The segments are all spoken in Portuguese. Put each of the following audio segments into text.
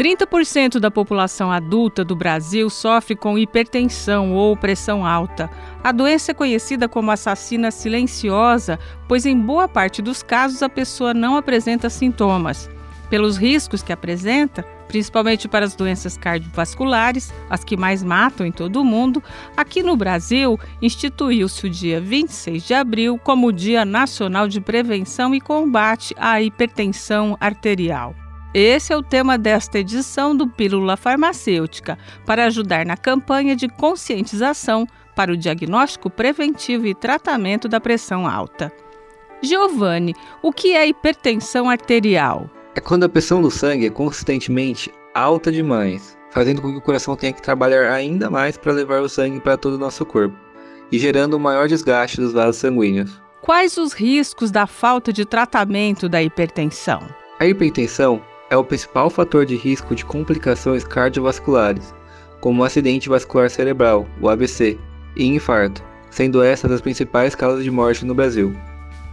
30% da população adulta do Brasil sofre com hipertensão ou pressão alta. A doença é conhecida como assassina silenciosa, pois em boa parte dos casos a pessoa não apresenta sintomas. Pelos riscos que apresenta, principalmente para as doenças cardiovasculares, as que mais matam em todo o mundo, aqui no Brasil instituiu-se o dia 26 de abril como o Dia Nacional de Prevenção e Combate à Hipertensão Arterial. Esse é o tema desta edição do Pílula Farmacêutica, para ajudar na campanha de conscientização para o diagnóstico preventivo e tratamento da pressão alta. Giovanni, o que é hipertensão arterial? É quando a pressão do sangue é consistentemente alta demais, fazendo com que o coração tenha que trabalhar ainda mais para levar o sangue para todo o nosso corpo e gerando um maior desgaste dos vasos sanguíneos. Quais os riscos da falta de tratamento da hipertensão? A hipertensão é o principal fator de risco de complicações cardiovasculares, como o acidente vascular cerebral, o AVC, e infarto, sendo essas as principais causas de morte no Brasil.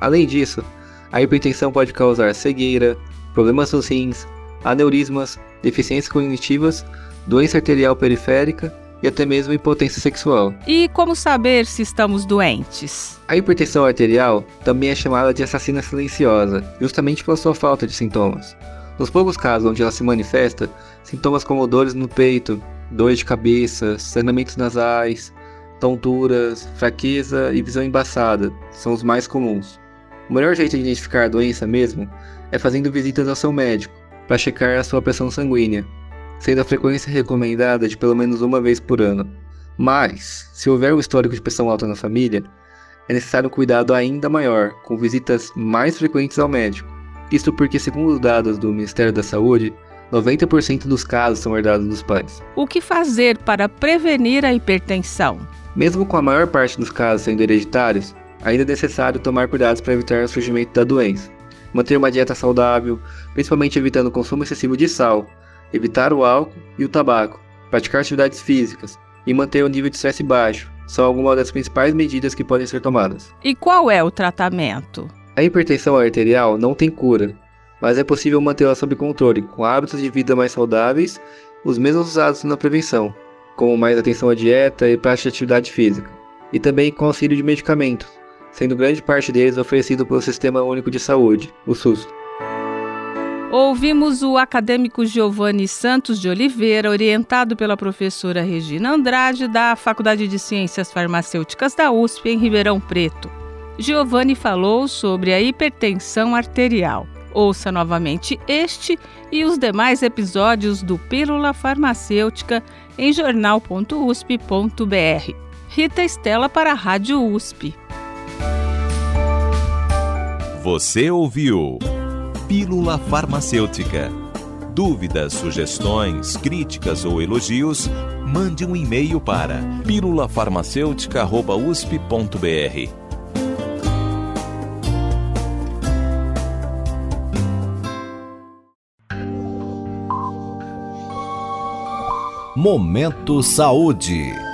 Além disso, a hipertensão pode causar cegueira, problemas nos rins, aneurismas, deficiências cognitivas, doença arterial periférica e até mesmo impotência sexual. E como saber se estamos doentes? A hipertensão arterial também é chamada de assassina silenciosa, justamente pela sua falta de sintomas. Nos poucos casos onde ela se manifesta, sintomas como dores no peito, dores de cabeça, sangramentos nasais, tonturas, fraqueza e visão embaçada são os mais comuns. O melhor jeito de identificar a doença mesmo é fazendo visitas ao seu médico para checar a sua pressão sanguínea, sendo a frequência recomendada de pelo menos uma vez por ano. Mas, se houver um histórico de pressão alta na família, é necessário um cuidado ainda maior, com visitas mais frequentes ao médico. Isto porque, segundo os dados do Ministério da Saúde, 90% dos casos são herdados dos pais. O que fazer para prevenir a hipertensão? Mesmo com a maior parte dos casos sendo hereditários, ainda é necessário tomar cuidados para evitar o surgimento da doença. Manter uma dieta saudável, principalmente evitando o consumo excessivo de sal, evitar o álcool e o tabaco, praticar atividades físicas e manter o nível de estresse baixo são algumas das principais medidas que podem ser tomadas. E qual é o tratamento? A hipertensão arterial não tem cura, mas é possível mantê-la sob controle com hábitos de vida mais saudáveis, os mesmos usados na prevenção, como mais atenção à dieta e prática de atividade física, e também com auxílio de medicamentos, sendo grande parte deles oferecido pelo Sistema Único de Saúde, o SUS. Ouvimos o acadêmico Giovanni Santos de Oliveira, orientado pela professora Regina Andrade, da Faculdade de Ciências Farmacêuticas da USP, em Ribeirão Preto. Giovanni falou sobre a hipertensão arterial. Ouça novamente este e os demais episódios do Pílula Farmacêutica em jornal.usp.br. Rita Estela para a Rádio USP. Você ouviu Pílula Farmacêutica. Dúvidas, sugestões, críticas ou elogios, mande um e-mail para pílulafarmacêutica.usp.br Momento Saúde.